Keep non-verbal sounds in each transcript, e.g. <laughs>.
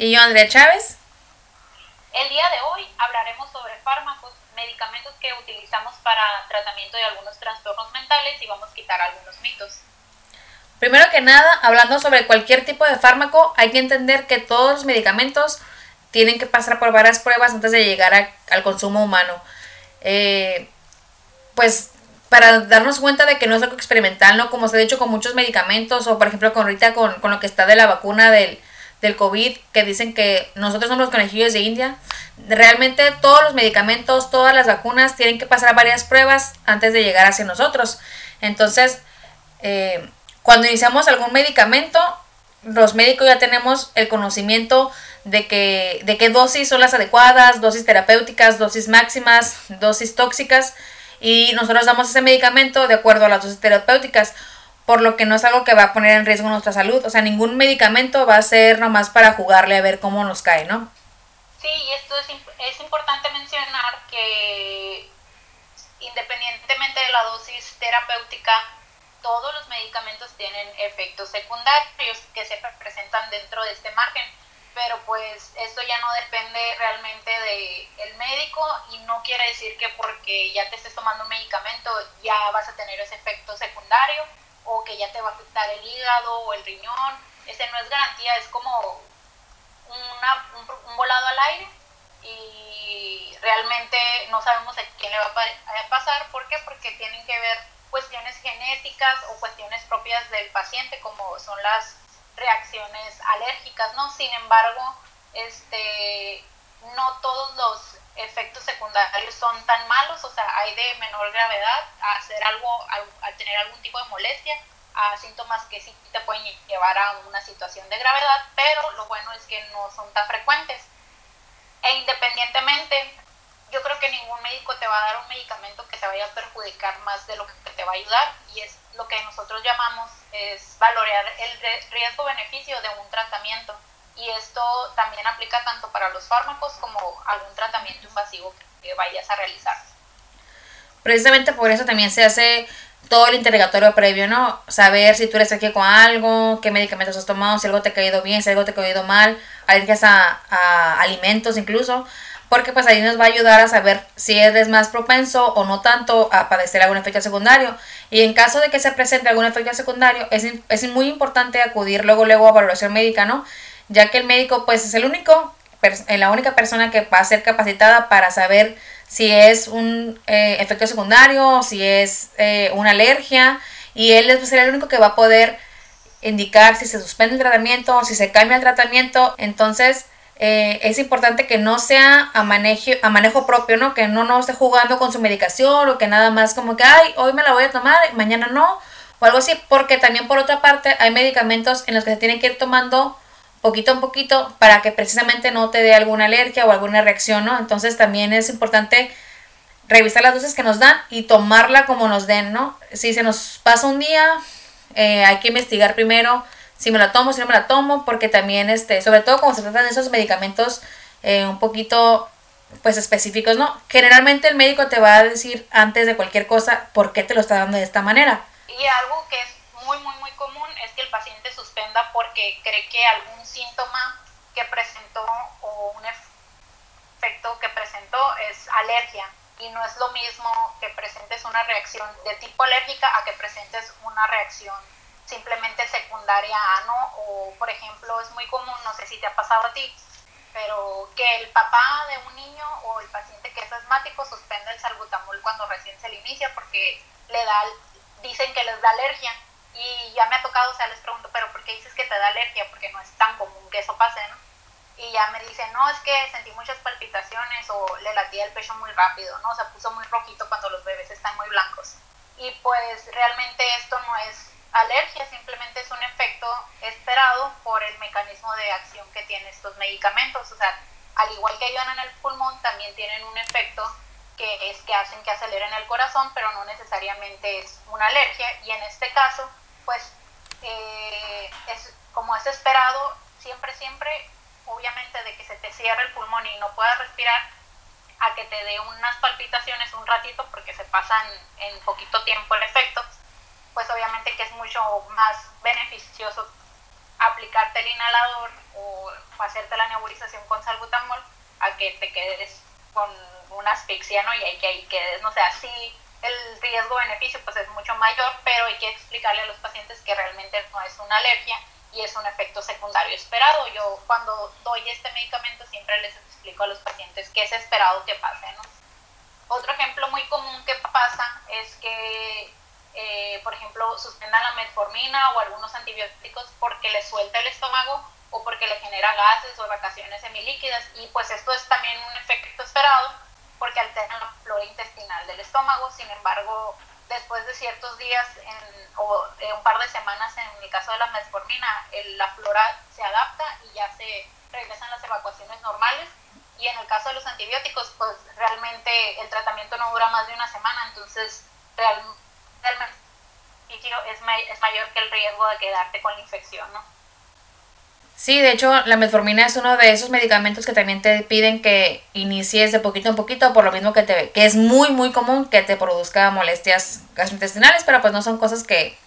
Y yo, Andrea Chávez. El día de hoy hablaremos sobre fármacos, medicamentos que utilizamos para tratamiento de algunos trastornos mentales y vamos a quitar algunos mitos. Primero que nada, hablando sobre cualquier tipo de fármaco, hay que entender que todos los medicamentos tienen que pasar por varias pruebas antes de llegar al consumo humano. Eh, pues para darnos cuenta de que no es algo experimental, ¿no? Como se ha dicho con muchos medicamentos, o por ejemplo con ahorita con, con lo que está de la vacuna del, del COVID, que dicen que nosotros somos los conejillos de India. Realmente todos los medicamentos, todas las vacunas tienen que pasar varias pruebas antes de llegar hacia nosotros. Entonces, eh, cuando iniciamos algún medicamento, los médicos ya tenemos el conocimiento de que de qué dosis son las adecuadas, dosis terapéuticas, dosis máximas, dosis tóxicas y nosotros damos ese medicamento de acuerdo a las dosis terapéuticas, por lo que no es algo que va a poner en riesgo nuestra salud. O sea, ningún medicamento va a ser nomás para jugarle a ver cómo nos cae, ¿no? Sí, y esto es, es importante mencionar que independientemente de la dosis terapéutica, todos los medicamentos tienen efectos secundarios que se presentan dentro de este margen pero pues esto ya no depende realmente del el médico y no quiere decir que porque ya te estés tomando un medicamento ya vas a tener ese efecto secundario o que ya te va a afectar el hígado o el riñón. Ese no es garantía, es como una, un, volado al aire y realmente no sabemos a quién le va a pasar. ¿Por qué? Porque tienen que ver cuestiones genéticas o cuestiones propias del paciente como son las reacciones alérgicas, ¿no? Sin embargo, este, no todos los efectos secundarios son tan malos, o sea, hay de menor gravedad a hacer algo, a, tener algún tipo de molestia, a síntomas que sí te pueden llevar a una situación de gravedad, pero lo bueno es que no son tan frecuentes. E independientemente, yo creo que ningún médico te va a dar un medicamento que te vaya a perjudicar más de lo que te va a ayudar y es lo que nosotros llamamos es valorar el riesgo-beneficio de un tratamiento y esto también aplica tanto para los fármacos como algún tratamiento invasivo que vayas a realizar. Precisamente por eso también se hace todo el interrogatorio previo, ¿no? Saber si tú eres aquí con algo, qué medicamentos has tomado, si algo te ha caído bien, si algo te ha caído mal, alergias a, a alimentos incluso porque pues ahí nos va a ayudar a saber si eres más propenso o no tanto a padecer algún efecto secundario. Y en caso de que se presente algún efecto secundario, es, es muy importante acudir luego, luego a valoración médica, ¿no? Ya que el médico pues es el único, la única persona que va a ser capacitada para saber si es un eh, efecto secundario, si es eh, una alergia, y él es el único que va a poder indicar si se suspende el tratamiento, si se cambia el tratamiento. Entonces, eh, es importante que no sea a manejo, a manejo propio, ¿no? Que no, no esté jugando con su medicación o que nada más como que, ay, hoy me la voy a tomar, mañana no, o algo así, porque también por otra parte hay medicamentos en los que se tienen que ir tomando poquito a poquito para que precisamente no te dé alguna alergia o alguna reacción, ¿no? Entonces también es importante revisar las dosis que nos dan y tomarla como nos den, ¿no? Si se nos pasa un día, eh, hay que investigar primero si me la tomo, si no me la tomo, porque también, este, sobre todo cuando se tratan de esos medicamentos eh, un poquito, pues específicos, ¿no? Generalmente el médico te va a decir antes de cualquier cosa por qué te lo está dando de esta manera. Y algo que es muy, muy, muy que el paciente suspenda porque cree que algún síntoma que presentó o un efecto que presentó es alergia. Y no es lo mismo que presentes una reacción de tipo alérgica a que presentes una reacción simplemente secundaria a no, o por ejemplo es muy común, no sé si te ha pasado a ti, pero que el papá de un niño o el paciente que es asmático suspende el salbutamol cuando recién se le inicia porque le da, dicen que les da alergia y ya me ha tocado, o sea, les pregunto, pero ¿por qué dices que te da alergia? Porque no es tan común que eso pase, ¿no? Y ya me dicen, no, es que sentí muchas palpitaciones o le latía el pecho muy rápido, ¿no? O sea, puso muy rojito cuando los bebés están muy blancos. Y pues realmente esto no es alergia simplemente es un efecto esperado por el mecanismo de acción que tienen estos medicamentos. O sea, al igual que ayudan en el pulmón, también tienen un efecto que es que hacen que aceleren el corazón, pero no necesariamente es una alergia. Y en este caso, pues, eh, es como es esperado, siempre, siempre, obviamente, de que se te cierre el pulmón y no puedas respirar, a que te dé unas palpitaciones un ratito porque se pasan en poquito tiempo el efecto pues obviamente que es mucho más beneficioso aplicarte el inhalador o hacerte la nebulización con salbutamol a que te quedes con una asfixia, ¿no? Y hay que ahí quedes, no sé, así el riesgo-beneficio pues es mucho mayor, pero hay que explicarle a los pacientes que realmente no es una alergia y es un efecto secundario esperado. Yo cuando doy este medicamento siempre les explico a los pacientes qué es esperado que pase, ¿no? Otro ejemplo muy común que pasa es que, eh, por ejemplo, suspendan la metformina o algunos antibióticos porque les suelta el estómago o porque le genera gases o evacuaciones semilíquidas y pues esto es también un efecto esperado porque altera la flora intestinal del estómago, sin embargo, después de ciertos días o un par de semanas, en el caso de la metformina, la flora se adapta y ya se regresan las evacuaciones normales. Y en el caso de los antibióticos, pues realmente el tratamiento no dura más de una semana, entonces realmente es mayor que el riesgo de quedarte con la infección, ¿no? Sí, de hecho, la metformina es uno de esos medicamentos que también te piden que inicies de poquito en poquito, por lo mismo que te que es muy muy común que te produzca molestias gastrointestinales, pero pues no son cosas que,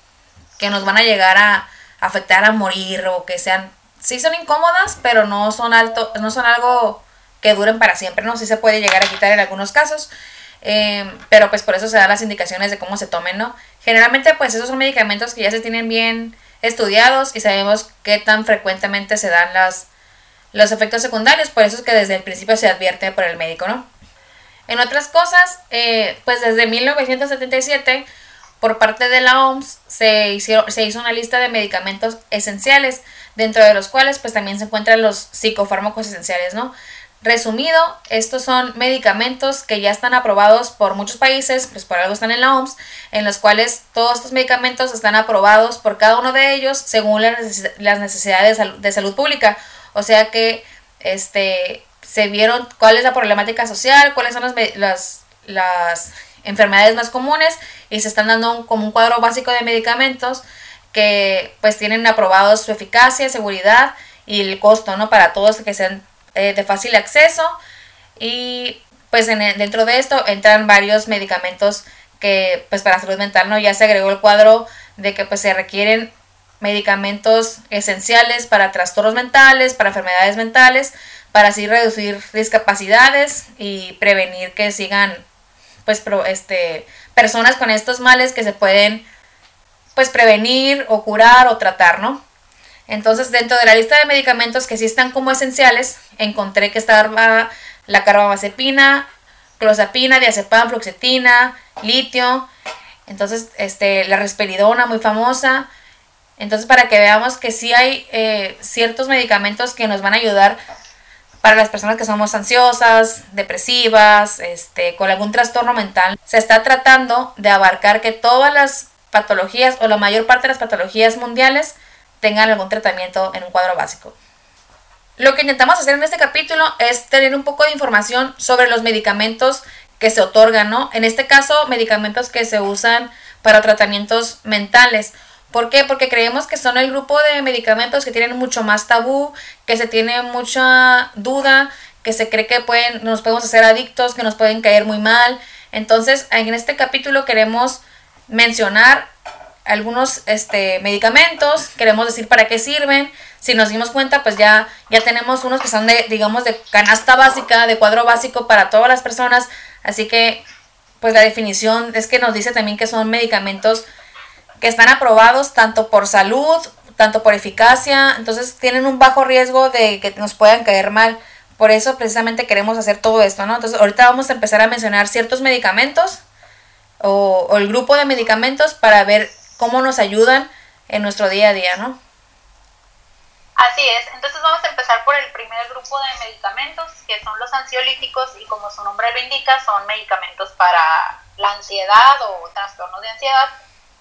que nos van a llegar a afectar a morir o que sean sí son incómodas, pero no son alto, no son algo que duren para siempre, ¿no? Sí se puede llegar a quitar en algunos casos. Eh, pero pues por eso se dan las indicaciones de cómo se tomen, ¿no? Generalmente pues esos son medicamentos que ya se tienen bien estudiados y sabemos qué tan frecuentemente se dan las, los efectos secundarios, por eso es que desde el principio se advierte por el médico, ¿no? En otras cosas, eh, pues desde 1977, por parte de la OMS, se, hicieron, se hizo una lista de medicamentos esenciales, dentro de los cuales pues también se encuentran los psicofármacos esenciales, ¿no? Resumido, estos son medicamentos que ya están aprobados por muchos países, pues por algo están en la OMS, en los cuales todos estos medicamentos están aprobados por cada uno de ellos según las necesidades de salud pública. O sea que este, se vieron cuál es la problemática social, cuáles son las, las, las enfermedades más comunes y se están dando como un cuadro básico de medicamentos que pues tienen aprobados su eficacia, seguridad y el costo, ¿no? Para todos que sean eh, de fácil acceso y pues en dentro de esto entran varios medicamentos que pues para salud mental no ya se agregó el cuadro de que pues se requieren medicamentos esenciales para trastornos mentales, para enfermedades mentales, para así reducir discapacidades y prevenir que sigan pues este personas con estos males que se pueden pues prevenir o curar o tratar, ¿no? Entonces, dentro de la lista de medicamentos que sí están como esenciales, encontré que estaba la carbamazepina, clozapina, diazepam, fluoxetina, litio, entonces este, la risperidona muy famosa. Entonces, para que veamos que sí hay eh, ciertos medicamentos que nos van a ayudar para las personas que somos ansiosas, depresivas, este, con algún trastorno mental, se está tratando de abarcar que todas las patologías o la mayor parte de las patologías mundiales tengan algún tratamiento en un cuadro básico. Lo que intentamos hacer en este capítulo es tener un poco de información sobre los medicamentos que se otorgan, ¿no? En este caso, medicamentos que se usan para tratamientos mentales. ¿Por qué? Porque creemos que son el grupo de medicamentos que tienen mucho más tabú, que se tiene mucha duda, que se cree que pueden, nos podemos hacer adictos, que nos pueden caer muy mal. Entonces, en este capítulo queremos mencionar algunos este, medicamentos, queremos decir para qué sirven. Si nos dimos cuenta, pues ya, ya tenemos unos que son de, digamos, de canasta básica, de cuadro básico para todas las personas. Así que, pues la definición es que nos dice también que son medicamentos que están aprobados tanto por salud, tanto por eficacia, entonces tienen un bajo riesgo de que nos puedan caer mal. Por eso precisamente queremos hacer todo esto, ¿no? Entonces ahorita vamos a empezar a mencionar ciertos medicamentos o, o el grupo de medicamentos para ver cómo nos ayudan en nuestro día a día, ¿no? Así es, entonces vamos a empezar por el primer grupo de medicamentos, que son los ansiolíticos, y como su nombre lo indica, son medicamentos para la ansiedad o trastornos de ansiedad.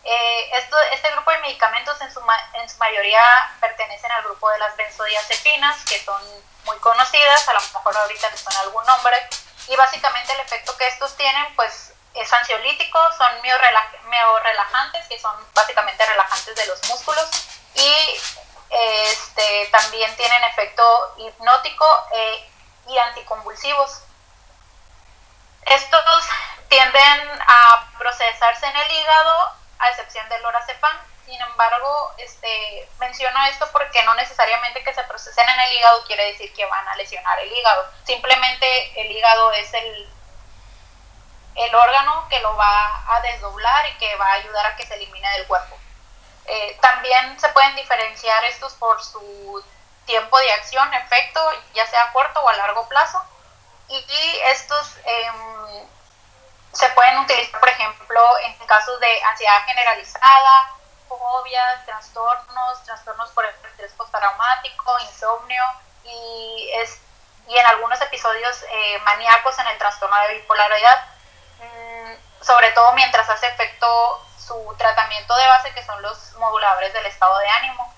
Eh, esto, este grupo de medicamentos en su, en su mayoría pertenecen al grupo de las benzodiazepinas, que son muy conocidas, a lo mejor ahorita les suena algún nombre, y básicamente el efecto que estos tienen, pues es ansiolítico, son miorelajantes, que son básicamente relajantes de los músculos, y este, también tienen efecto hipnótico eh, y anticonvulsivos. Estos tienden a procesarse en el hígado a excepción del lorazepam. Sin embargo, este, menciono esto porque no necesariamente que se procesen en el hígado quiere decir que van a lesionar el hígado. Simplemente el hígado es el, el órgano que lo va a desdoblar y que va a ayudar a que se elimine del cuerpo. Eh, también se pueden diferenciar estos por su tiempo de acción, efecto, ya sea a corto o a largo plazo. Y, estos em, se pueden utilizar, por ejemplo, en casos de ansiedad generalizada, fobias, trastornos, trastornos por estrés postraumático, insomnio y, es, y en algunos episodios eh, maníacos en el trastorno de bipolaridad, mientras hace efecto su tratamiento de base, que son los moduladores del estado de ánimo.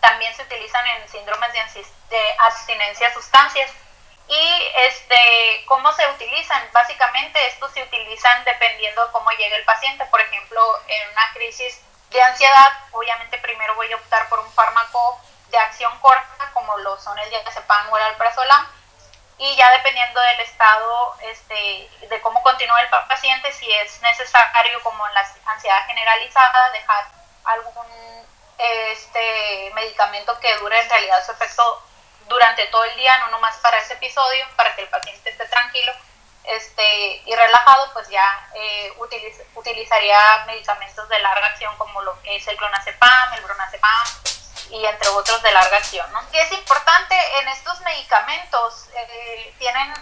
También se utilizan en síndromes de, abstinencia a sustancias. Y este, ¿cómo se utilizan? Básicamente estos se utilizan dependiendo de cómo llegue el paciente. Por ejemplo, en una crisis de ansiedad, obviamente primero voy a optar por un fármaco de acción corta, como lo son el diazepam o el alprazolam, y ya dependiendo del estado, este, de cómo continúa el paciente, si es necesario, como en la ansiedad generalizada, dejar algún este, medicamento que dure en realidad su efecto durante todo el día, no nomás para ese episodio, para que el paciente esté tranquilo este, y relajado, pues ya eh, utilizaría medicamentos de larga acción como lo que es el clonazepam, el bronazepam, y entre otros de larga acción. ¿no? Y es importante en estos medicamentos, eh, tienen,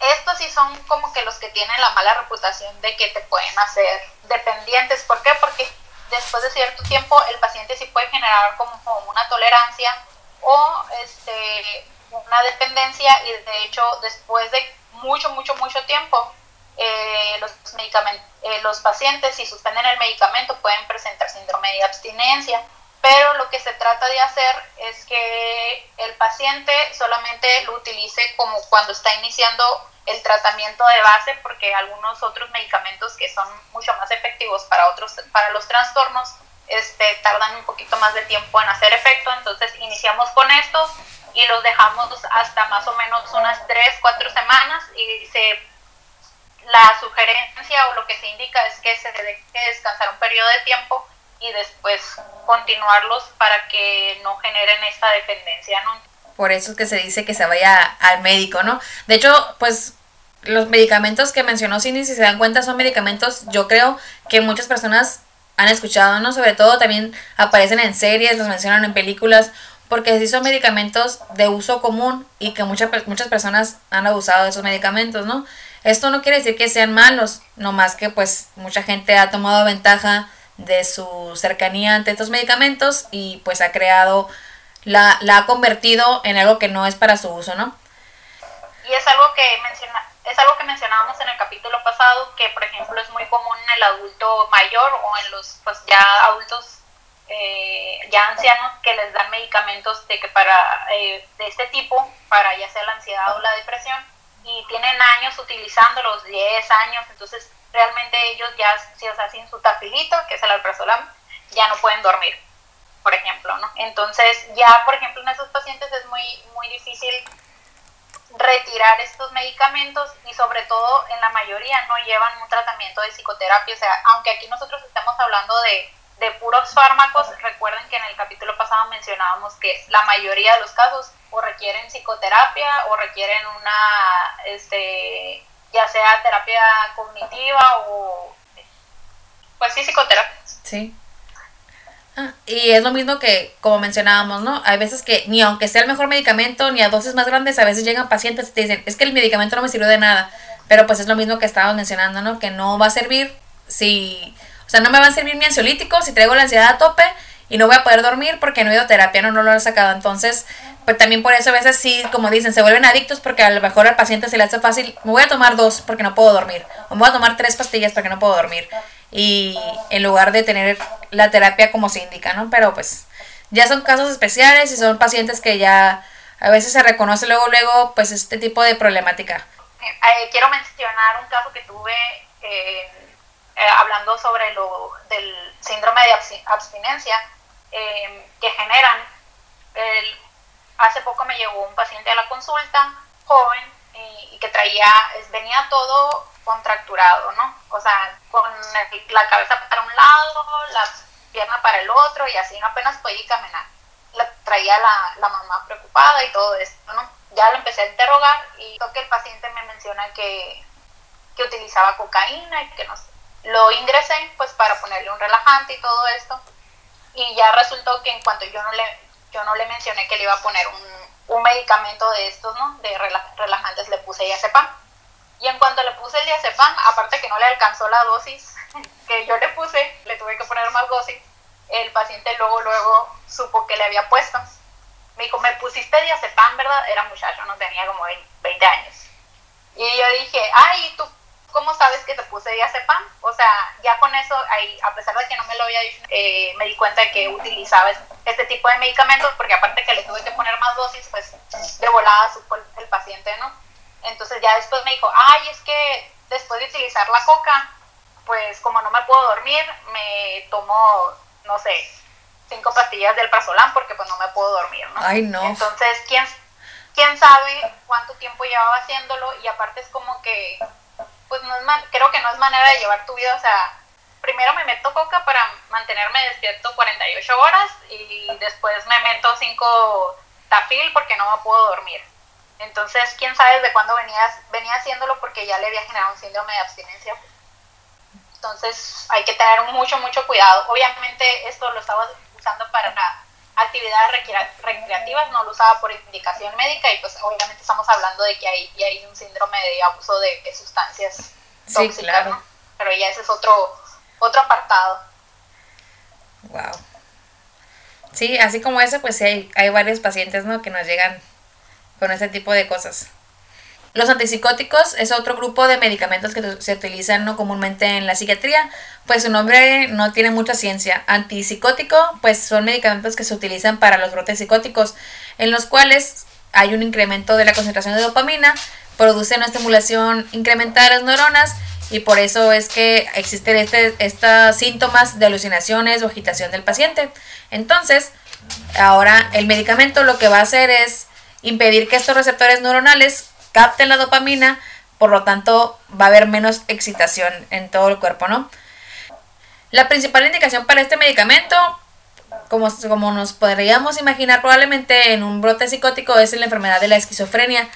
estos sí son como que los que tienen la mala reputación de que te pueden hacer dependientes. ¿Por qué? Porque después de cierto tiempo el paciente sí puede generar como, una tolerancia o este, una dependencia y de hecho después de mucho, mucho, mucho tiempo eh, los, medicamentos, eh, los pacientes si suspenden el medicamento pueden presentar síndrome de abstinencia pero lo que se trata de hacer es que el paciente solamente lo utilice como cuando está iniciando el tratamiento de base, porque algunos otros medicamentos que son mucho más efectivos para otros, para los trastornos, este, tardan un poquito más de tiempo en hacer efecto, entonces iniciamos con estos y los dejamos hasta más o menos unas 3, 4 semanas y se, la sugerencia o lo que se indica es que se debe descansar un periodo de tiempo y después continuarlos para que no generen esta dependencia, ¿no? Por eso es que se dice que se vaya al médico, ¿no? De hecho, pues los medicamentos que mencionó Cindy, si se dan cuenta, son medicamentos, yo creo que muchas personas han escuchado, ¿no? Sobre todo también aparecen en series, los mencionan en películas, porque sí son medicamentos de uso común y que muchas muchas personas han abusado de esos medicamentos, ¿no? Esto no quiere decir que sean malos, no más que pues mucha gente ha tomado ventaja de su cercanía ante estos medicamentos y pues ha creado, la, la ha convertido en algo que no es para su uso, ¿no? Y es algo que menciona, es algo que mencionábamos en el capítulo pasado, que por ejemplo es muy común en el adulto mayor o en los pues ya adultos eh, ya ancianos que les dan medicamentos de que para eh, de este tipo, para ya sea la ansiedad o la depresión, y tienen años utilizándolos, 10 años, entonces realmente ellos ya, si, o sea, sin su tafilito, que es el alprazolam, ya no pueden dormir, por ejemplo, ¿no? Entonces, ya, por ejemplo, en esos pacientes es muy, muy difícil retirar estos medicamentos y sobre todo en la mayoría no llevan un tratamiento de psicoterapia, o sea, aunque aquí nosotros estamos hablando de, de puros fármacos, recuerden que en el capítulo pasado mencionábamos que la mayoría de los casos o requieren psicoterapia o requieren una este ya sea terapia cognitiva o pues sí psicoterapia. Sí. Ah, y es lo mismo que, como mencionábamos, ¿no? Hay veces que ni aunque sea el mejor medicamento, ni a dosis más grandes, a veces llegan pacientes y te dicen, es que el medicamento no me sirvió de nada. Pero pues es lo mismo que estábamos mencionando, ¿no? Que no va a servir si, o sea, no me va a servir mi ansiolítico si traigo la ansiedad a tope y no voy a poder dormir porque no he ido a terapia, no, no lo he sacado. Entonces, pues también por eso a veces sí, como dicen, se vuelven adictos porque a lo mejor al paciente se le hace fácil, me voy a tomar dos porque no puedo dormir, o me voy a tomar tres pastillas porque no puedo dormir. Y en lugar de tener la terapia como se indica, ¿no? Pero pues ya son casos especiales y son pacientes que ya a veces se reconoce luego, luego, pues este tipo de problemática. Eh, quiero mencionar un caso que tuve eh, eh, hablando sobre lo del síndrome de abstinencia que generan el hace poco me llegó un paciente a la consulta, joven, y, que traía, venía todo contracturado, ¿no? O sea, con la cabeza para un lado, la pierna para el otro y así apenas podía caminar. Traía la, la mamá preocupada y todo esto, ¿no? Ya lo empecé a interrogar y que el paciente me menciona que, que utilizaba cocaína y que no sé. Lo ingresé pues para ponerle un relajante y todo esto y ya resultó que en cuanto yo no le, yo no le mencioné que le iba a poner un, un medicamento de estos, ¿no? De relajantes le puse diazepam. Y en cuanto le puse el diazepam, aparte que no le alcanzó la dosis <laughs> que yo le puse, le tuve que poner más dosis, el paciente luego, luego supo que le había puesto. Me dijo, me pusiste diazepam, ¿verdad? Era muchacho, no tenía como 20 años. Y yo dije, ay, ¿tú ¿cómo sabes que te puse diazepam? O sea, ya con eso, ahí, a pesar de que no me lo había dicho, eh, me di cuenta de que utilizaba este tipo de medicamentos, porque aparte que le tuve que poner más dosis, pues de volada supo el, paciente, ¿no? Entonces ya después me dijo, ay, es que después de utilizar la coca, pues como no me puedo dormir, me tomo, no sé, cinco pastillas del prazolam porque pues no me puedo dormir, ¿no? Ay, no. Entonces, ¿quién, quién sabe cuánto tiempo llevaba haciéndolo? Y aparte es como que pues no es creo que no es manera de llevar tu vida, o sea, primero me meto coca para mantenerme despierto 48 horas y después me meto 5 tafil porque no me puedo dormir. Entonces, quién sabe desde cuándo venía, venía haciéndolo porque ya le había generado un síndrome de abstinencia. Entonces, hay que tener mucho, mucho cuidado. Obviamente, esto lo estaba usando para actividades recreativas, no lo usaba por indicación médica y pues obviamente estamos hablando de que hay, hay un síndrome de abuso de, sustancias tóxicas, claro. pero ya ese es otro, otro apartado. Wow. Sí, así como ese, pues sí hay, hay varios pacientes, ¿no? Que nos llegan con ese tipo de cosas. Los antipsicóticos es otro grupo de medicamentos que se utilizan ¿no? comúnmente en la psiquiatría, pues su nombre no tiene mucha ciencia. Antipsicótico, pues son medicamentos que se utilizan para los brotes psicóticos, en los cuales hay un incremento de la concentración de dopamina, produce una estimulación incrementada de las neuronas y por eso es que existen este, estos síntomas de alucinaciones o agitación del paciente. Entonces, ahora el medicamento lo que va a hacer es impedir que estos receptores neuronales capten la dopamina, por lo tanto va a haber menos excitación en todo el cuerpo, ¿no? La principal indicación para este medicamento, como, como nos podríamos imaginar probablemente en un brote psicótico, es la enfermedad de la esquizofrenia.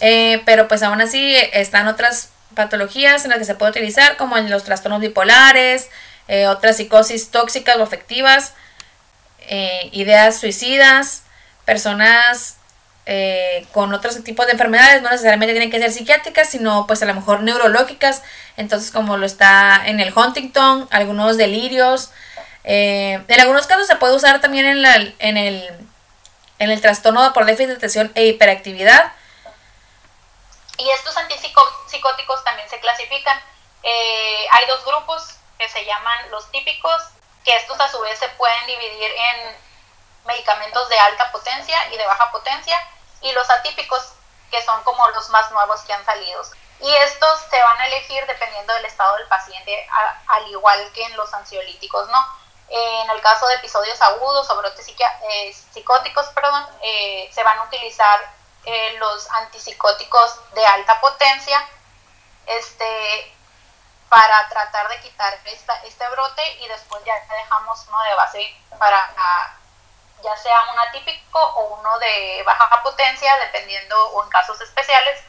Eh, pero pues aún así están otras patologías en las que se puede utilizar, como en los trastornos bipolares, eh, otras psicosis tóxicas o afectivas, eh, ideas suicidas, personas eh, con otros tipos de enfermedades, no necesariamente tienen que ser psiquiátricas, sino pues a lo mejor neurológicas, entonces como lo está en el Huntington, algunos delirios, eh, en algunos casos se puede usar también en, la, en, el, en el trastorno por déficit de atención e hiperactividad. Y estos antipsicóticos también se clasifican. Eh, hay dos grupos que se llaman los típicos, que estos a su vez se pueden dividir en medicamentos de alta potencia y de baja potencia, y los atípicos, que son como los más nuevos que han salido. Y estos se van a elegir dependiendo del estado del paciente, al igual que en los ansiolíticos, ¿no? En el caso de episodios agudos o brotes eh, psicóticos, perdón, eh, se van a utilizar eh, los antipsicóticos de alta potencia este, para tratar de quitar esta, este brote y después ya dejamos uno de base para ya sea un atípico o uno de baja potencia, dependiendo o en casos especiales,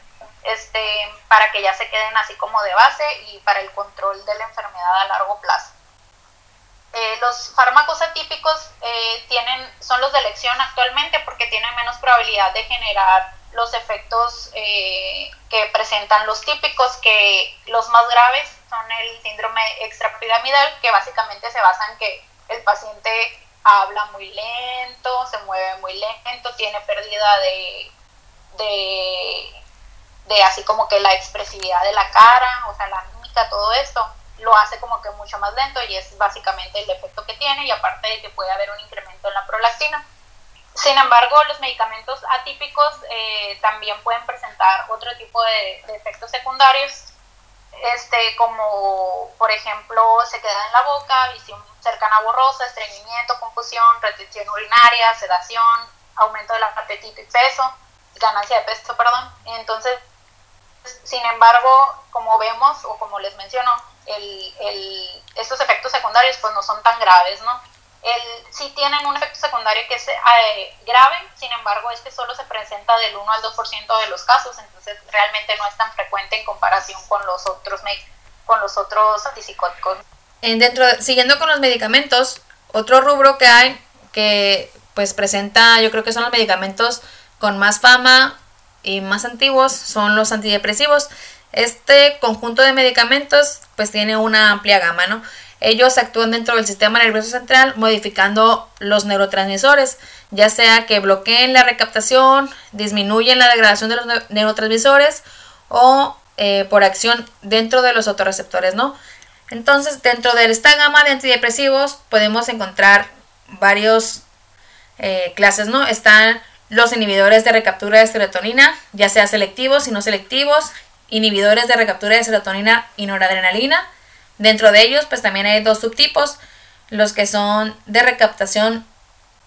este, para que ya se queden así como de base y para el control de la enfermedad a largo plazo. Eh, los fármacos atípicos eh, tienen, son los de elección actualmente porque tienen menos probabilidad de generar los efectos eh, que presentan los típicos, que los más graves son el síndrome extrapiramidal, que básicamente se basa en que el paciente habla muy lento, se mueve muy lento, tiene pérdida de, de, así como que la expresividad de la cara, o sea, la mímica, todo esto, lo hace como que mucho más lento y es básicamente el efecto que tiene y aparte de que puede haber un incremento en la prolactina. Sin embargo, los medicamentos atípicos eh, también pueden presentar otro tipo de, de efectos secundarios este, como por ejemplo se queda en la boca, visión cercana borrosa, estreñimiento, confusión, retención urinaria, sedación, aumento del apetito y peso, ganancia de peso, perdón. Entonces, sin embargo, como vemos o como les menciono, el, el, estos efectos secundarios pues no son tan graves, ¿no? El, sí tienen un efecto secundario que es eh, grave, sin embargo, este solo se presenta del 1 al 2% de los casos, entonces realmente no es tan frecuente en comparación con los otros, con los otros antipsicóticos. En dentro, siguiendo con los medicamentos, otro rubro que hay que pues presenta, yo creo que son los medicamentos con más fama y más antiguos, son los antidepresivos. Este conjunto de medicamentos pues tiene una amplia gama, ¿no? Ellos actúan dentro del sistema nervioso central modificando los neurotransmisores, ya sea que bloqueen la recaptación, disminuyen la degradación de los neurotransmisores o eh, por acción dentro de los autorreceptores, ¿no? Entonces, dentro de esta gama de antidepresivos podemos encontrar varios eh, clases, ¿no? Están los inhibidores de recaptura de serotonina, ya sea selectivos y no selectivos, inhibidores de recaptura de serotonina y noradrenalina. Dentro de ellos, pues también hay dos subtipos, los que son de recaptación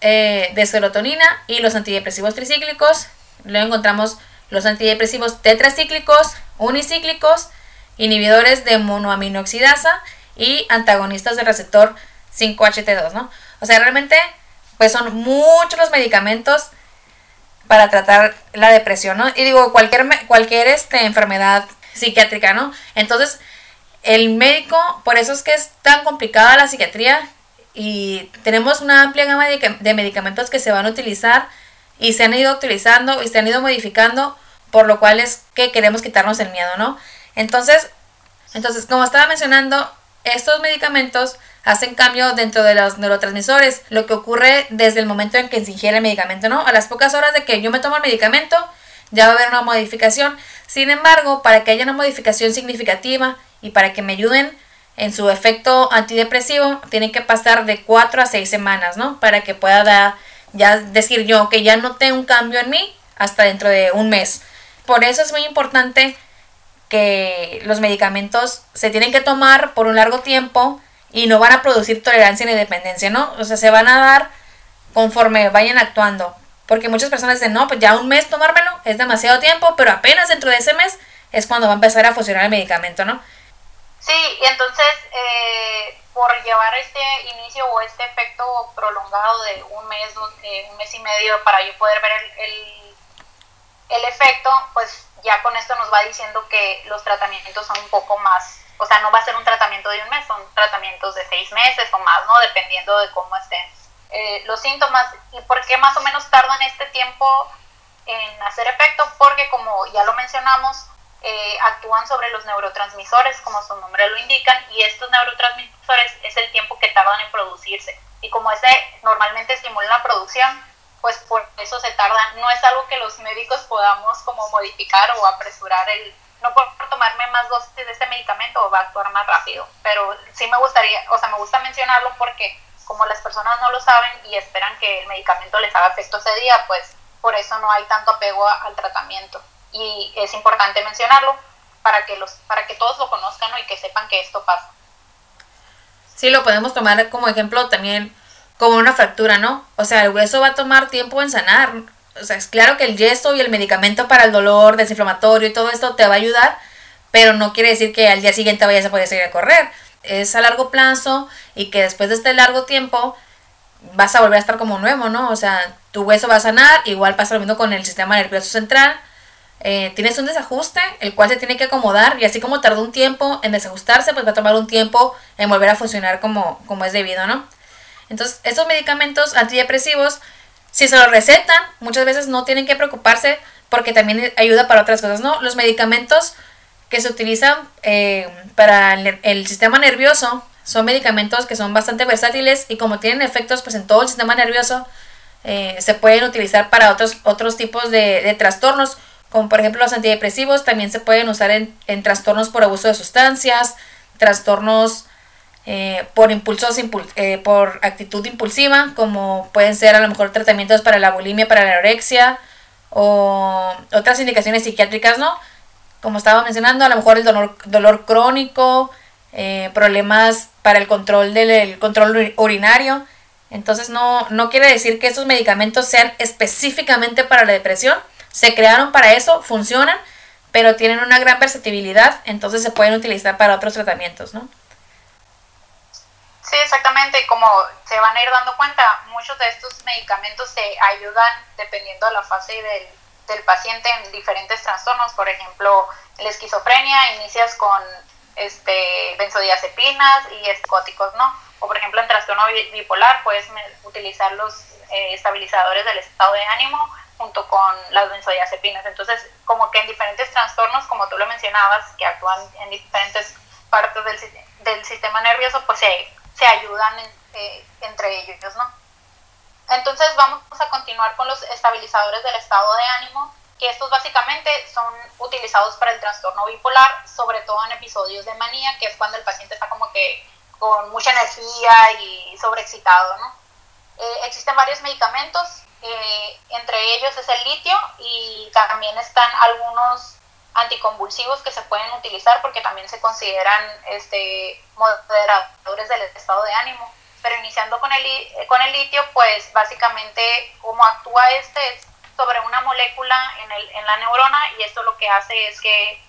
eh, de serotonina y los antidepresivos tricíclicos. Luego encontramos los antidepresivos tetracíclicos, unicíclicos, inhibidores de monoaminoxidasa y antagonistas del receptor 5HT2, ¿no? O sea, realmente, pues son muchos los medicamentos para tratar la depresión, ¿no? Y digo, cualquier, cualquier este, enfermedad psiquiátrica, ¿no? Entonces, el médico, por eso es que es tan complicada la psiquiatría y tenemos una amplia gama de, de medicamentos que se van a utilizar y se han ido utilizando y se han ido modificando, por lo cual es que queremos quitarnos el miedo, ¿no? Entonces, entonces como estaba mencionando, estos medicamentos hacen cambio dentro de los neurotransmisores, lo que ocurre desde el momento en que se ingiere el medicamento, ¿no? A las pocas horas de que yo me tomo el medicamento, ya va a haber una modificación. Sin embargo, para que haya una modificación significativa y para que me ayuden en su efecto antidepresivo, tienen que pasar de 4 a 6 semanas, ¿no? Para que pueda ya decir yo que ya noté un cambio en mí hasta dentro de un mes. Por eso es muy importante que los medicamentos se tienen que tomar por un largo tiempo y no van a producir tolerancia ni dependencia, ¿no? O sea, se van a dar conforme vayan actuando. Porque muchas personas dicen, no, pues ya un mes tomármelo es demasiado tiempo, pero apenas dentro de ese mes es cuando va a empezar a funcionar el medicamento, ¿no? Sí, y entonces eh, por llevar este inicio o este efecto prolongado de un mes, un mes y medio para yo poder ver el, el efecto, pues ya con esto nos va diciendo que los tratamientos son un poco más, o sea, no va a ser un tratamiento de un mes, son tratamientos de seis meses o más, ¿no? Dependiendo de cómo estén eh, los síntomas. ¿Y por qué más o menos tardan este tiempo en hacer efecto? Porque como ya lo mencionamos, eh, actúan sobre los neurotransmisores, como su nombre lo indican, y estos neurotransmisores es el tiempo que tardan en producirse. Y como ese normalmente estimula la producción, pues por eso se tarda. No es algo que los médicos podamos como modificar o apresurar el, no por tomarme más dosis de este medicamento va a actuar más rápido, pero sí me gustaría, o sea, me gusta mencionarlo porque como las personas no lo saben y esperan que el medicamento les haga efecto ese día, pues por eso no hay tanto apego al tratamiento. Y es importante mencionarlo para que los para que todos lo conozcan y que sepan que esto pasa. Sí, lo podemos tomar como ejemplo también como una fractura, ¿no? O sea, el hueso va a tomar tiempo en sanar. O sea, es claro que el yeso y el medicamento para el dolor desinflamatorio y todo esto te va a ayudar, pero no quiere decir que al día siguiente vayas a poder seguir a correr. Es a largo plazo y que después de este largo tiempo vas a volver a estar como nuevo, ¿no? O sea, tu hueso va a sanar, igual pasa lo mismo con el sistema nervioso central. Eh, tienes un desajuste, el cual se tiene que acomodar y así como tardó un tiempo en desajustarse, pues va a tomar un tiempo en volver a funcionar como, como es debido, ¿no? Entonces, estos medicamentos antidepresivos, si se los recetan, muchas veces no tienen que preocuparse porque también ayuda para otras cosas, ¿no? Los medicamentos que se utilizan eh, para el, sistema nervioso son medicamentos que son bastante versátiles y como tienen efectos pues en todo el sistema nervioso, eh, se pueden utilizar para otros, otros tipos de, trastornos, como por ejemplo los antidepresivos, también se pueden usar en, en trastornos por abuso de sustancias, trastornos eh, por impulsos, eh, por actitud impulsiva, como pueden ser a lo mejor tratamientos para la bulimia, para la anorexia o otras indicaciones psiquiátricas, ¿no? Como estaba mencionando, a lo mejor el dolor, dolor crónico, eh, problemas para el control del control urinario. Entonces no, no quiere decir que estos medicamentos sean específicamente para la depresión. Se crearon para eso, funcionan, pero tienen una gran versatilidad, entonces se pueden utilizar para otros tratamientos, ¿no? Sí, exactamente. Como se van a ir dando cuenta, muchos de estos medicamentos se ayudan dependiendo de la fase del, del paciente en diferentes trastornos. Por ejemplo, la esquizofrenia inicias con este, benzodiazepinas y escóticos, ¿no? O por ejemplo, en trastorno bipolar puedes utilizar los eh, estabilizadores del estado de ánimo junto con las benzodiazepinas. Entonces, como que en diferentes trastornos, como tú lo mencionabas, que actúan en diferentes partes del, del sistema nervioso, pues se, se ayudan eh, entre ellos, ¿no? Entonces vamos a continuar con los estabilizadores del estado de ánimo, que estos básicamente son utilizados para el trastorno bipolar, sobre todo en episodios de manía, que es cuando el paciente está como que con mucha energía y sobreexcitado, ¿no? Eh, existen varios medicamentos, eh, entre ellos es el litio y también están algunos anticonvulsivos que se pueden utilizar porque también se consideran este, moderadores del estado de ánimo. Pero iniciando con el, con el litio, pues básicamente cómo actúa este es sobre una molécula en, el, en la neurona y esto lo que hace es que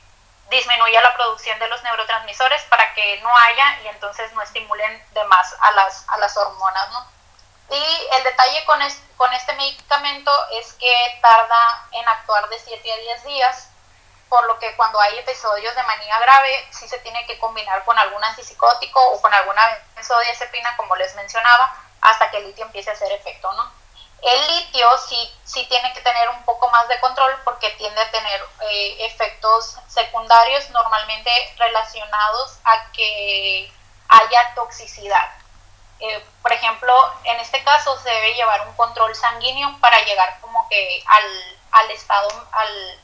disminuye la producción de los neurotransmisores para que no haya y entonces no estimulen de más a las, a las hormonas, ¿no? Y el detalle con, con este medicamento es que tarda en actuar de 7 a 10 días, por lo que cuando hay episodios de manía grave sí se tiene que combinar con algún antipsicótico o con alguna benzodiazepina, como les mencionaba, hasta que el litio empiece a hacer efecto, ¿no? El litio sí, sí tiene que tener un poco más de control porque tiende a tener eh, efectos secundarios normalmente relacionados a que haya toxicidad. Eh, por ejemplo, en este caso se debe llevar un control sanguíneo para llegar como que al, al estado, al,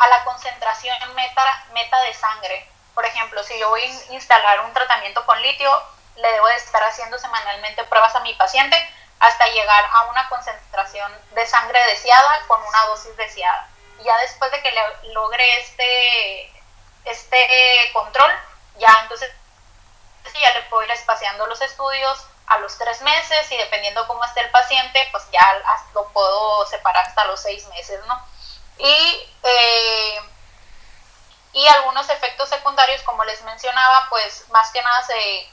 a la concentración meta, meta de sangre. Por ejemplo, si yo voy a instalar un tratamiento con litio, le debo de estar haciendo semanalmente pruebas a mi paciente hasta llegar a una concentración de sangre deseada con una dosis deseada. Y ya después de que le logre este, este control, ya entonces ya le puedo ir espaciando los estudios a los tres meses y dependiendo cómo esté el paciente, pues ya lo puedo separar hasta los seis meses, ¿no? Y, eh, y algunos efectos secundarios, como les mencionaba, pues más que nada se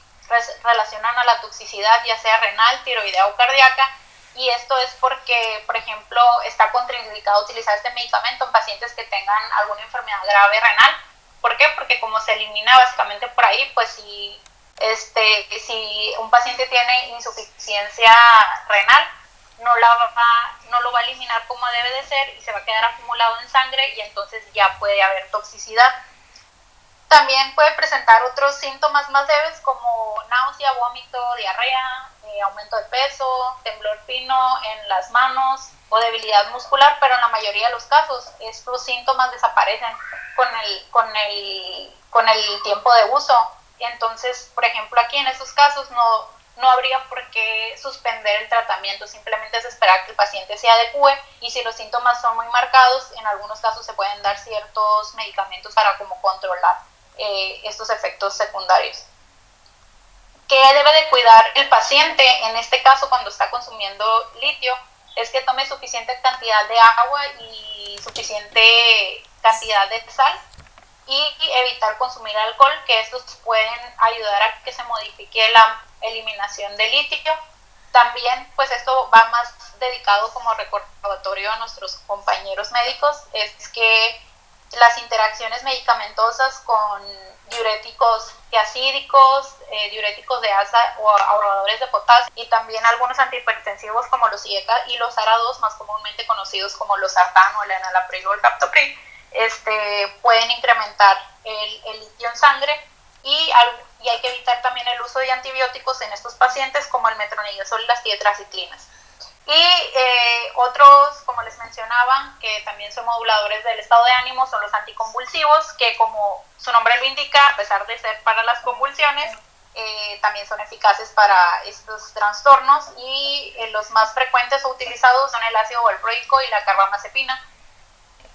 relacionan a la toxicidad, ya sea renal, tiroidea o cardíaca, y esto es porque, por ejemplo, está contraindicado utilizar este medicamento en pacientes que tengan alguna enfermedad grave renal. ¿Por qué? Porque como se elimina básicamente por ahí, pues si, este, si un paciente tiene insuficiencia renal, no, la va, no lo va a eliminar como debe de ser y se va a quedar acumulado en sangre y entonces ya puede haber toxicidad. También puede presentar otros síntomas más leves como náusea, vómito, diarrea, eh, aumento de peso, temblor fino en las manos o debilidad muscular, pero en la mayoría de los casos estos síntomas desaparecen con el, con el, con el tiempo de uso. Entonces, por ejemplo, aquí en estos casos no, no habría por qué suspender el tratamiento, simplemente es esperar que el paciente se adecue y si los síntomas son muy marcados, en algunos casos se pueden dar ciertos medicamentos para como controlar eh, estos efectos secundarios. ¿Qué debe de cuidar el paciente en este caso cuando está consumiendo litio? Es que tome suficiente cantidad de agua y suficiente cantidad de sal y evitar consumir alcohol, que estos pueden ayudar a que se modifique la eliminación de litio. También, pues esto va más dedicado como recordatorio a nuestros compañeros médicos, es que las interacciones medicamentosas con diuréticos acídicos, eh, diuréticos de asa o ahorradores de potasio y también algunos antihipertensivos como los IECA y los ARA2, más comúnmente conocidos como los sartano, el enalapril o el captopril, este, pueden incrementar el, el litio en sangre y, y, hay que evitar también el uso de antibióticos en estos pacientes como el metronidazol y las tietraciclinas. Y eh, otros, como les mencionaba, que también son moduladores del estado de ánimo, son los anticonvulsivos, que como su nombre lo indica, a pesar de ser para las convulsiones, eh, también son eficaces para estos trastornos y eh, los más frecuentes o utilizados son el ácido valproico y la carbamazepina.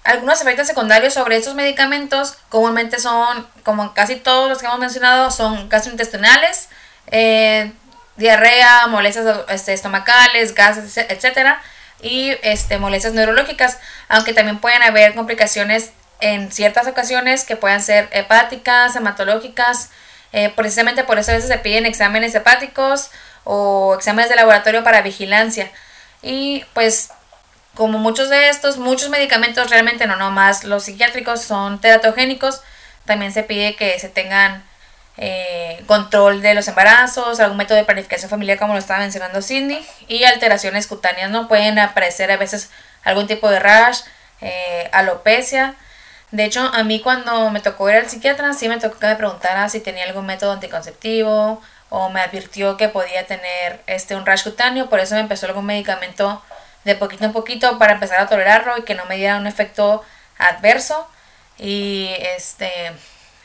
Algunos efectos secundarios sobre estos medicamentos comúnmente son, como casi todos los que hemos mencionado, son gastrointestinales, eh, diarrea, molestias este, estomacales, gases, etcétera, y este, molestias neurológicas, aunque también pueden haber complicaciones en ciertas ocasiones que puedan ser hepáticas, hematológicas, eh, precisamente por eso a veces se piden exámenes hepáticos o exámenes de laboratorio para vigilancia. Y pues como muchos de estos, muchos medicamentos realmente no nomás los psiquiátricos son teratogénicos, también se pide que se tengan eh, control de los embarazos, algún método de planificación familiar como lo estaba mencionando Cindy y alteraciones cutáneas, ¿no? Pueden aparecer a veces algún tipo de rash, eh, alopecia. De hecho, a mí cuando me tocó ir al psiquiatra, sí me tocó que me preguntara si tenía algún método anticonceptivo o me advirtió que podía tener este un rash cutáneo, por eso me empezó algún medicamento de poquito en poquito para empezar a tolerarlo y que no me diera un efecto adverso. Y este,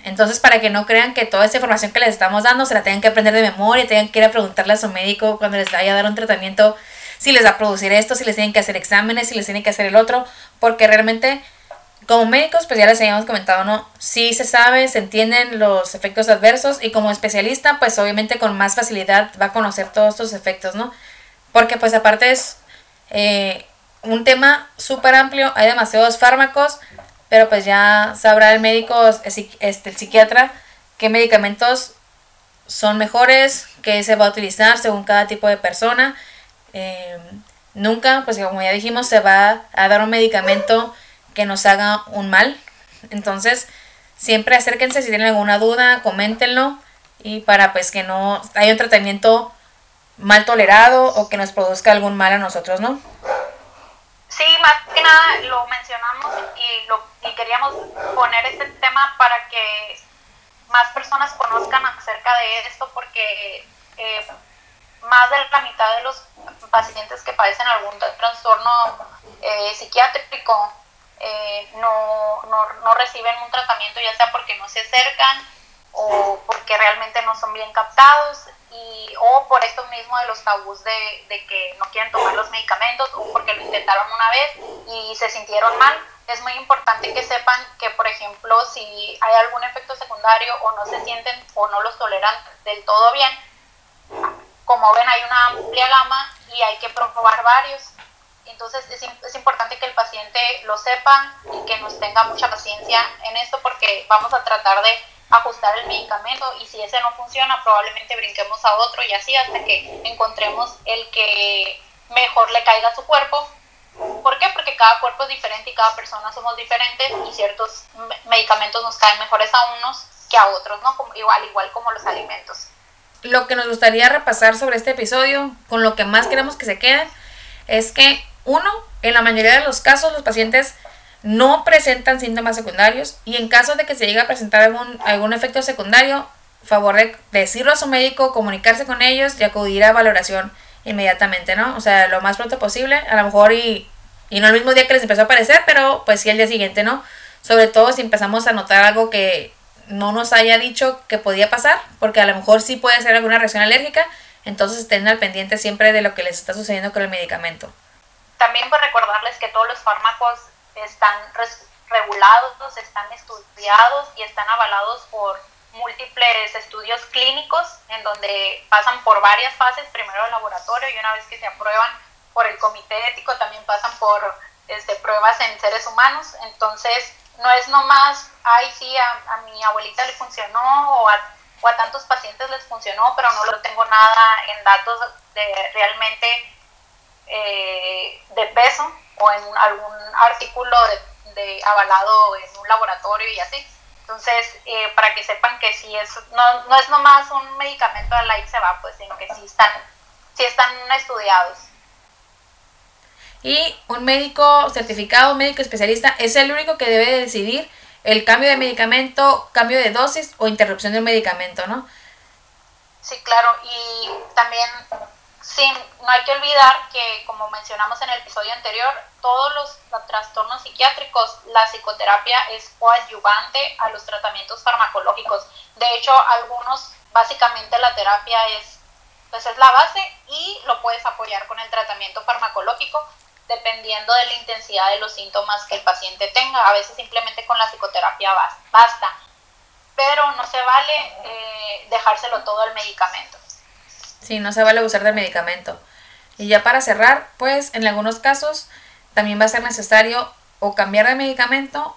entonces para que no crean que toda esta información que les estamos dando se la tengan que aprender de memoria, tengan que ir a preguntarle a su médico cuando les vaya a dar un tratamiento si les va a producir esto, si les tienen que hacer exámenes, si les tienen que hacer el otro, porque realmente como médicos, pues ya les habíamos comentado, ¿no? Sí se sabe, se entienden los efectos adversos y como especialista, pues obviamente con más facilidad va a conocer todos estos efectos, ¿no? Porque pues aparte es eh, un tema súper amplio, hay demasiados fármacos, pero pues ya sabrá el médico, este, el psiquiatra, qué medicamentos son mejores, qué se va a utilizar según cada tipo de persona. Eh, nunca, pues como ya dijimos, se va a dar un medicamento que nos haga un mal. Entonces, siempre acérquense si tienen alguna duda, coméntenlo y para pues que no haya un tratamiento mal tolerado o que nos produzca algún mal a nosotros, ¿no? Sí, más que nada lo mencionamos y, lo, y queríamos poner este tema para que más personas conozcan acerca de esto porque eh, más de la mitad de los pacientes que padecen algún trastorno eh, psiquiátrico eh, no, no, no, reciben un tratamiento, ya sea porque no se acercan o porque realmente no son bien captados y, o por esto mismo de los tabús de, de que no quieren tomar los medicamentos o porque lo intentaron una vez y se sintieron mal. Es muy importante que sepan que, por ejemplo, si hay algún efecto secundario o no se sienten o no los toleran del todo bien, como ven hay una amplia gama y hay que probar varios entonces es, es, importante que el paciente lo sepa y que nos tenga mucha paciencia en esto porque vamos a tratar de ajustar el medicamento y si ese no funciona probablemente brinquemos a otro y así hasta que encontremos el que mejor le caiga a su cuerpo. ¿Por qué? Porque cada cuerpo es diferente y cada persona somos diferentes y ciertos medicamentos nos caen mejores a unos que a otros, ¿no? Como, igual, igual como los alimentos. Lo que nos gustaría repasar sobre este episodio, con lo que más queremos que se queden, es que uno, en la mayoría de los casos los pacientes no presentan síntomas secundarios y en caso de que se llegue a presentar algún, algún efecto secundario, favor de decirlo a su médico, comunicarse con ellos y acudir a valoración inmediatamente, ¿no? O sea, lo más pronto posible, a lo mejor y, y no el mismo día que les empezó a aparecer, pero pues sí el día siguiente, ¿no? Sobre todo si empezamos a notar algo que no nos haya dicho que podía pasar, porque a lo mejor sí puede ser alguna reacción alérgica, entonces estén al pendiente siempre de lo que les está sucediendo con el medicamento. También pues recordarles que todos los fármacos están regulados, están estudiados y están avalados por múltiples estudios clínicos en donde pasan por varias fases, primero el laboratorio y una vez que se aprueban por el comité ético también pasan por este, pruebas en seres humanos. Entonces, no es nomás, ay, sí, a, mi abuelita le funcionó o a, tantos pacientes les funcionó, pero no lo tengo nada en datos de realmente eh, de peso o en algún artículo de, avalado en un laboratorio y así. Entonces, eh, para que sepan que si es, no, no es nomás un medicamento de la se va, pues, sino que sí están, sí están estudiados. Y un médico certificado, un médico especialista, es el único que debe decidir el cambio de medicamento, cambio de dosis o interrupción del medicamento, ¿no? Sí, claro. Y también Sí, no hay que olvidar que, como mencionamos en el episodio anterior, todos los trastornos psiquiátricos, la psicoterapia es coadyuvante a los tratamientos farmacológicos. De hecho, algunos, básicamente la terapia es, pues es la base y lo puedes apoyar con el tratamiento farmacológico dependiendo de la intensidad de los síntomas que el paciente tenga. A veces simplemente con la psicoterapia basta, pero no se vale eh, dejárselo todo al medicamento. Sí, no se vale usar del medicamento. Y ya para cerrar, pues en algunos casos también va a ser necesario o cambiar de medicamento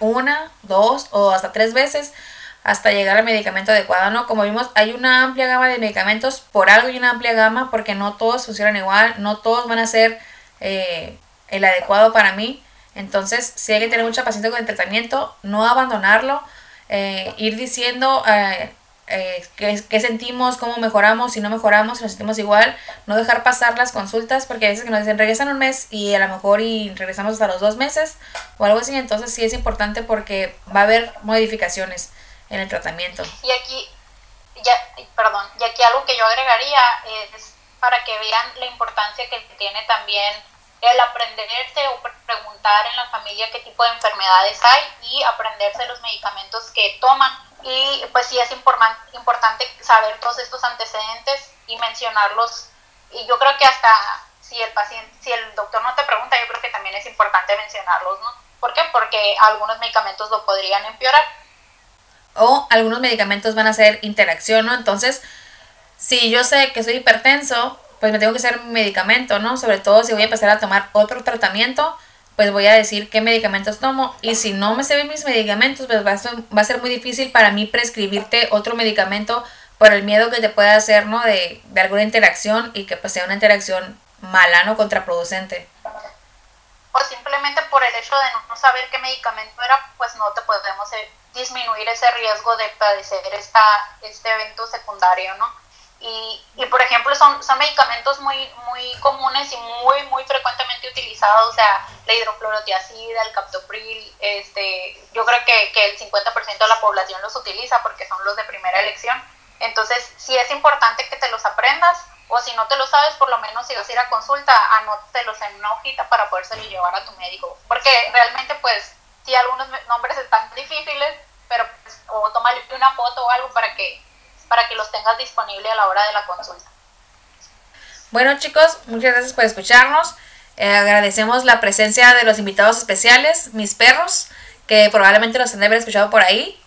una, dos o hasta tres veces hasta llegar al medicamento adecuado, ¿no? Como vimos, hay una amplia gama de medicamentos, por algo hay una amplia gama, porque no todos funcionan igual, no todos van a ser eh, el adecuado para mí. Entonces, sí hay que tener mucha paciencia con el tratamiento, no abandonarlo, eh, ir diciendo eh, eh, qué, sentimos, cómo mejoramos, si no mejoramos, si nos sentimos igual, no dejar pasar las consultas, porque a veces que nos dicen regresan un mes y a lo mejor y regresamos hasta los dos meses o algo así, entonces sí es importante porque va a haber modificaciones en el tratamiento. Y aquí, ya, perdón, y aquí algo que yo agregaría es para que vean la importancia que tiene también el aprenderse o preguntar en la familia qué tipo de enfermedades hay y aprenderse los medicamentos que toman. Y pues sí es importante saber todos estos antecedentes y mencionarlos. Y yo creo que hasta si el paciente, si el doctor no te pregunta, yo creo que también es importante mencionarlos, ¿no? ¿Por qué? Porque algunos medicamentos lo podrían empeorar. O algunos medicamentos van a hacer interacción, ¿no? Entonces, si yo sé que soy hipertenso, pues me tengo que hacer medicamento, ¿no? Sobre todo si voy a empezar a tomar otro tratamiento, pues voy a decir qué medicamentos tomo. Y si no me sé mis medicamentos, pues va a, ser, va a ser muy difícil para mí prescribirte otro medicamento por el miedo que te pueda hacer, ¿no? De, de alguna interacción y que pues sea una interacción mala, ¿no? Contraproducente. O simplemente por el hecho de no saber qué medicamento era, pues no te podemos eh, disminuir ese riesgo de padecer esta, este evento secundario, ¿no? Y, y por ejemplo, son, son medicamentos muy, muy comunes y muy, muy frecuentemente utilizados, o sea, la hidroclorotiazida, el captopril, este, yo creo que, que el 50% de la población los utiliza porque son los de primera elección. Entonces, sí es importante que te los aprendas, o si no te lo sabes, por lo menos si vas a ir a consulta, anótelos en una hojita para podérselo llevar a tu médico. Porque realmente, pues, sí, algunos nombres están difíciles, pero pues, o tómale una foto o algo para que para que los tengas disponible a la hora de la consulta. Bueno chicos, muchas gracias por escucharnos. Eh, agradecemos la presencia de los invitados especiales, mis perros, que probablemente los han de haber escuchado por ahí.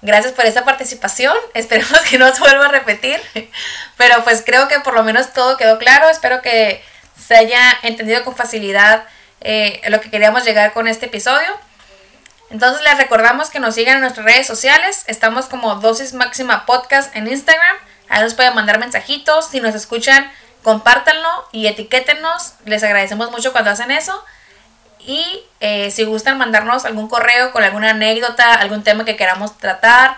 Gracias por esta participación. <laughs> Esperemos que no se vuelva a repetir. Pero pues creo que por lo menos todo quedó claro. Espero que se haya entendido con facilidad eh, lo que queríamos llegar con este episodio. Entonces les recordamos que nos sigan en nuestras redes sociales. Estamos como Dosis Máxima Podcast en Instagram. Ahí nos pueden mandar mensajitos. Si nos escuchan, compártanlo y etiquétenos. Les agradecemos mucho cuando hacen eso. Y eh, si gustan mandarnos algún correo con alguna anécdota, algún tema que queramos tratar,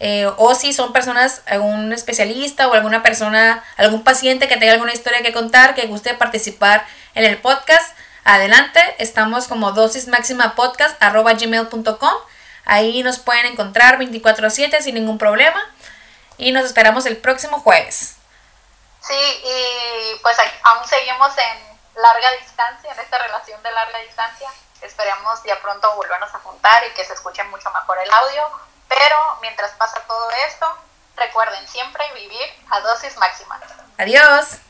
eh, o si son personas, algún especialista o alguna persona, algún paciente que tenga alguna historia que contar, que guste participar en el podcast, adelante. Estamos como dosis máxima podcast arroba gmail.com. Ahí nos pueden encontrar 24/7 sin ningún problema. Y nos esperamos el próximo jueves. Sí, y pues aún seguimos en larga distancia, en esta relación de larga distancia. Esperemos ya pronto volvernos a juntar y que se escuche mucho mejor el audio. Pero mientras pasa todo esto, recuerden siempre vivir a dosis máxima. Adiós.